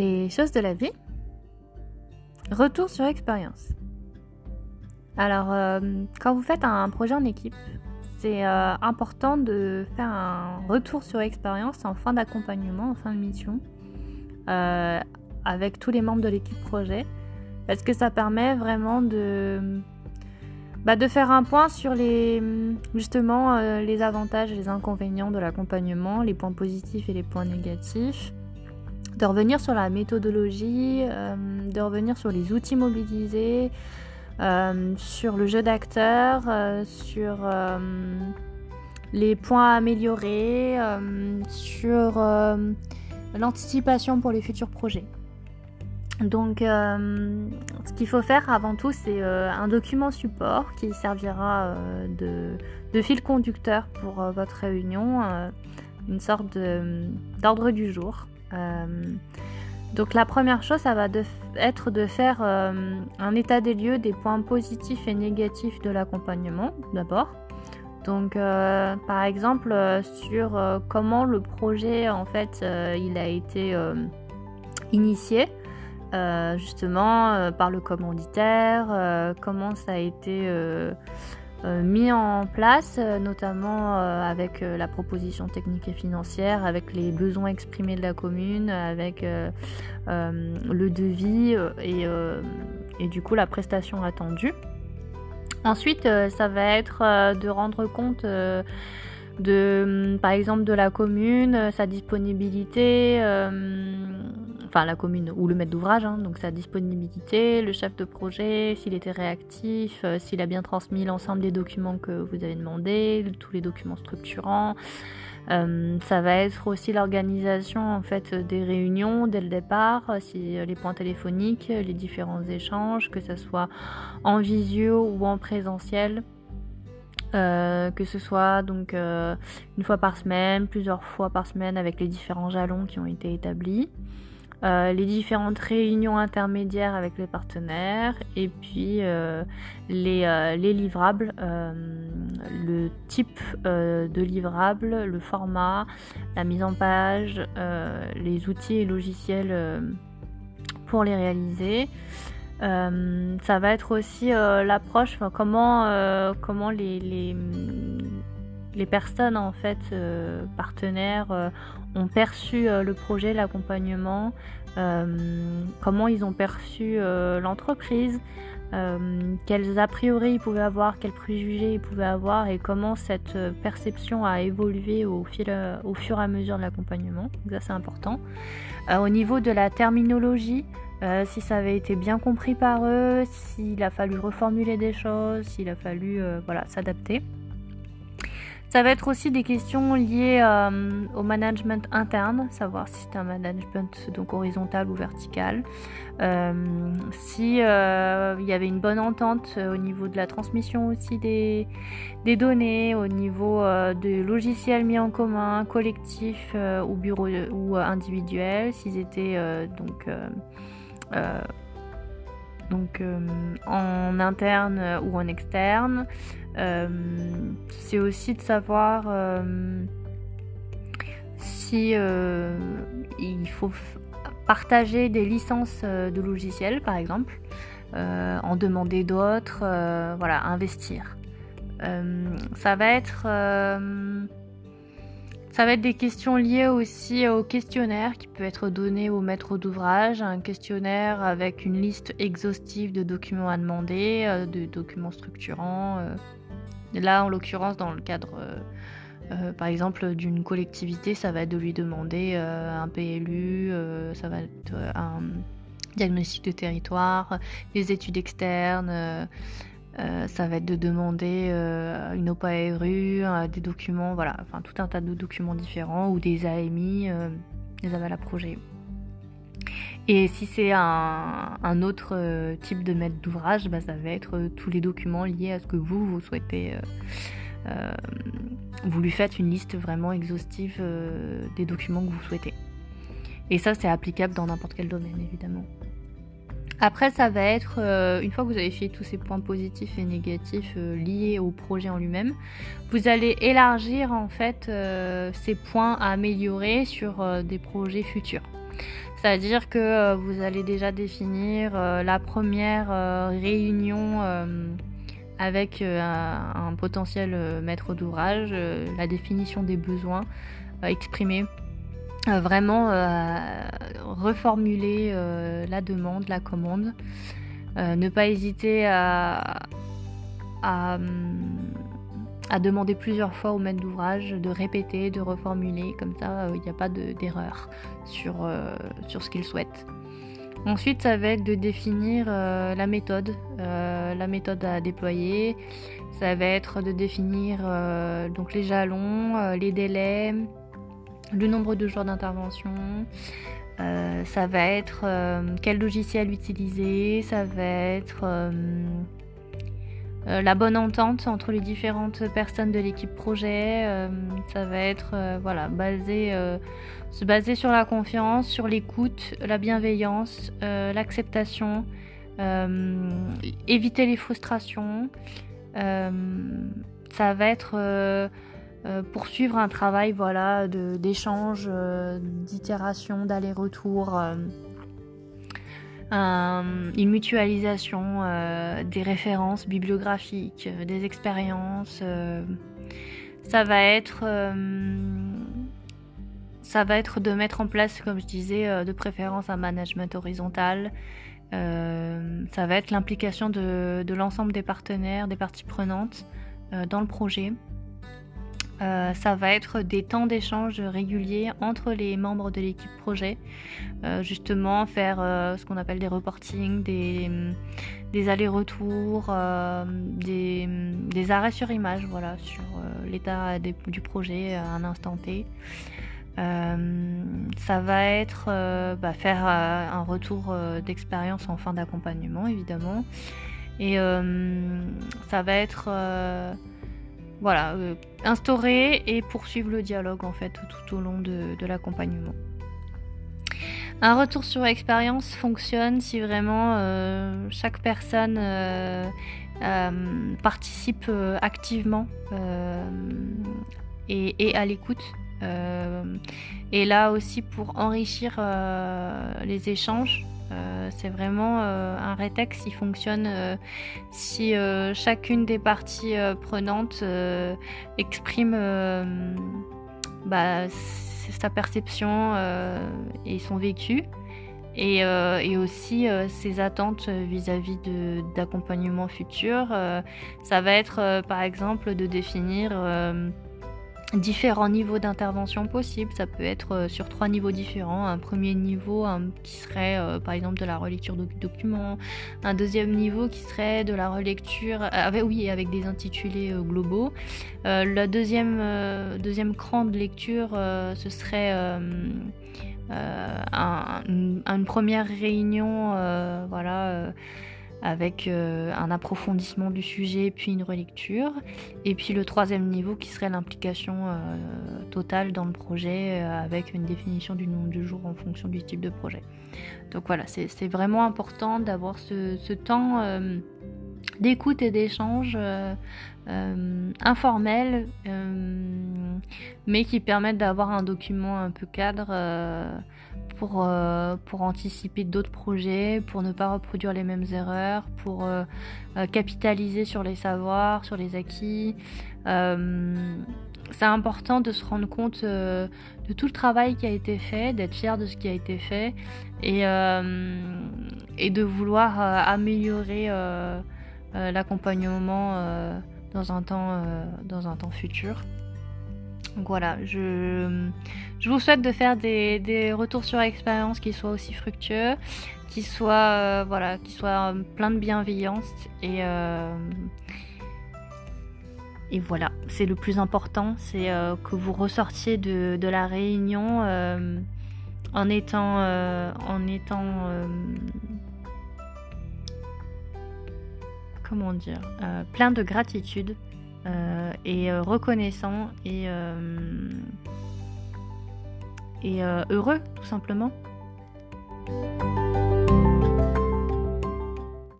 Les choses de la vie. Retour sur expérience. Alors, euh, quand vous faites un projet en équipe, c'est euh, important de faire un retour sur expérience en fin d'accompagnement, en fin de mission, euh, avec tous les membres de l'équipe projet, parce que ça permet vraiment de, bah, de faire un point sur les, justement les avantages les inconvénients de l'accompagnement, les points positifs et les points négatifs, de revenir sur la méthodologie, euh, de revenir sur les outils mobilisés, euh, sur le jeu d'acteurs, euh, sur les points à améliorer, sur l'anticipation pour les futurs projets. Donc, ce qu'il faut faire avant tout, c'est un document support qui servira de, fil conducteur pour votre réunion, une sorte d'ordre du jour. Euh, donc la première chose, ça va être de faire euh, un état des lieux des points positifs et négatifs de l'accompagnement d'abord. Donc euh, par exemple sur comment le projet en fait il a été initié justement par le commanditaire, comment ça a été mis en place, euh, notamment euh, avec la proposition technique et financière, avec les besoins exprimés de la commune, avec le devis et, et, du coup la prestation attendue. Ensuite, ça va être de rendre compte de, par exemple, de la commune, sa disponibilité enfin la commune ou le maître d'ouvrage, hein, donc sa disponibilité, le chef de projet, s'il était réactif, euh, s'il a bien transmis l'ensemble des documents que vous avez demandé, tous les documents structurants. Euh, ça va être aussi l'organisation en fait des réunions dès le départ, euh, si les points téléphoniques, les différents échanges, que ce soit en visio ou en présentiel. que ce soit donc une fois par semaine, plusieurs fois par semaine avec les différents jalons qui ont été établis. Euh, les différentes réunions intermédiaires avec les partenaires et puis euh, les, euh, les, livrables, le type de livrable, le format, la mise en page, les outils et logiciels pour les réaliser. ça va être aussi l'approche, comment, les, les, personnes en fait partenaires ont perçu euh, le projet, l'accompagnement, euh, comment ils ont perçu euh, l'entreprise, quels a priori ils pouvaient avoir, quels préjugés ils pouvaient avoir et comment cette perception a évolué au, fil, au fur et à mesure de l'accompagnement. Ça c'est important. au niveau de la terminologie, si ça avait été bien compris par eux, s'il a fallu reformuler des choses, s'il a fallu voilà, s'adapter. Ça va être aussi des questions liées euh, au management interne, savoir si c'est un management donc horizontal ou vertical, euh, si euh, il y avait une bonne entente au niveau de la transmission aussi des, des données, au niveau de logiciels mis en commun, collectifs ou bureau ou individuels, s'ils étaient donc donc en interne ou en externe. Euh, c'est aussi de savoir euh, si euh, il faut partager des licences de logiciels, par exemple, en demander d'autres, voilà, investir. ça va être ça va être des questions liées aussi au questionnaire qui peut être donné au maître d'ouvrage, un questionnaire avec une liste exhaustive de documents à demander, de documents structurants, Là, en l'occurrence, dans le cadre, euh, euh, par exemple, d'une collectivité, ça va être de lui demander euh, un PLU, ça va être un diagnostic de territoire, des études externes. ça va être de demander une OPA-RU, des documents, voilà, enfin tout un tas de documents différents ou des AMI, des aval à projet. Et si c'est un, autre euh, type de maître d'ouvrage, bah, ça va être euh, tous les documents liés à ce que vous, vous souhaitez. Euh, vous lui faites une liste vraiment exhaustive des documents que vous souhaitez. Et ça, c'est applicable dans n'importe quel domaine, évidemment. Après, ça va être, une fois que vous avez fait tous ces points positifs et négatifs liés au projet en lui-même, vous allez élargir en fait ces points à améliorer sur des projets futurs. C'est-à-dire que vous allez déjà définir la première réunion avec un, potentiel maître d'ouvrage, la définition des besoins exprimés vraiment reformuler la demande, la commande. ne pas hésiter à, à demander plusieurs fois au maître d'ouvrage de répéter, de reformuler, comme ça il n'y a pas d'erreur sur, euh, sur ce qu'il souhaite. Ensuite, ça va être de définir euh, la méthode, euh, la méthode à déployer. Ça va être de définir donc les jalons, les délais, le nombre de jours d'intervention. ça va être quel logiciel utiliser. Ça va être euh, la bonne entente entre les différentes personnes de l'équipe projet, euh, ça va être euh, voilà, basé, se baser sur la confiance, sur l'écoute, la bienveillance, l'acceptation, éviter les frustrations. ça va être poursuivre un travail voilà, d'échange, d'itération, d'aller-retour une mutualisation euh, des références bibliographiques, euh, des expériences. Euh, ça va être ça va être de mettre en place, comme je disais, de préférence un management horizontal. ça va être l'implication de l'ensemble des partenaires, des parties prenantes dans le projet. Euh, ça va être des temps d'échange réguliers entre les membres de l'équipe projet. Euh, justement, faire euh, ce qu'on appelle des reportings, des, allers-retours, des, arrêts sur image, voilà, sur l'état du projet à un instant T. ça va être bah, faire un retour d'expérience en fin d'accompagnement, évidemment. Et ça va être voilà, euh, instaurer et poursuivre le dialogue en fait tout, au long de, l'accompagnement. Un retour sur expérience fonctionne si vraiment euh, chaque personne euh, participe activement et, et, à l'écoute. et là aussi pour enrichir les échanges c'est vraiment euh, un rétex qui fonctionne euh, si chacune des parties prenantes exprime bah, sa perception et son vécu. Et, aussi ses attentes vis-à-vis d'accompagnement futur. ça va être par exemple de définir différents niveaux d'intervention possibles. Ça peut être euh, sur trois niveaux différents. Un premier niveau qui serait euh, par exemple de la relecture de documents. Un deuxième niveau qui serait de la relecture, euh, avec, oui, avec des intitulés globaux. le deuxième, deuxième cran de lecture, ce serait une première réunion, voilà avec euh, un approfondissement du sujet puis une relecture. Et puis le troisième niveau qui serait l'implication euh, totale dans le projet euh, avec une définition du nombre de jours en fonction du type de projet. Donc voilà, c'est vraiment important d'avoir ce, temps d'écoute et d'échange informel, mais qui permettent d'avoir un document un peu cadre pour, euh, pour anticiper d'autres projets, pour ne pas reproduire les mêmes erreurs, pour euh, euh, capitaliser sur les savoirs, sur les acquis. c'est important de se rendre compte de tout le travail qui a été fait, d'être fier de ce qui a été fait et, et de vouloir améliorer l'accompagnement dans, un temps, dans un temps futur. Donc voilà, je, vous souhaite de faire des, retours sur expérience qui soient aussi fructueux, qui soient, euh, voilà, qui soient plein de bienveillance et, euh, et voilà, c'est le plus important, c'est euh, que vous ressortiez de, la réunion en étant, en étant comment dire, plein de gratitude euh, et euh, reconnaissant euh, et heureux tout simplement.